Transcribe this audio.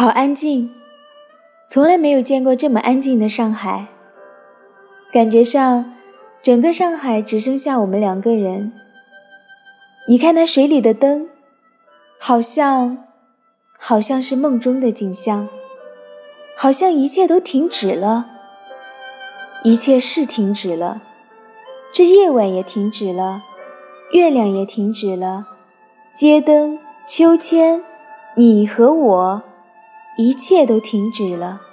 好安静，从来没有见过这么安静的上海。感觉上，整个上海只剩下我们两个人。你看那水里的灯，好像，好像是梦中的景象，好像一切都停止了。一切是停止了，这夜晚也停止了，月亮也停止了，街灯、秋千，你和我，一切都停止了。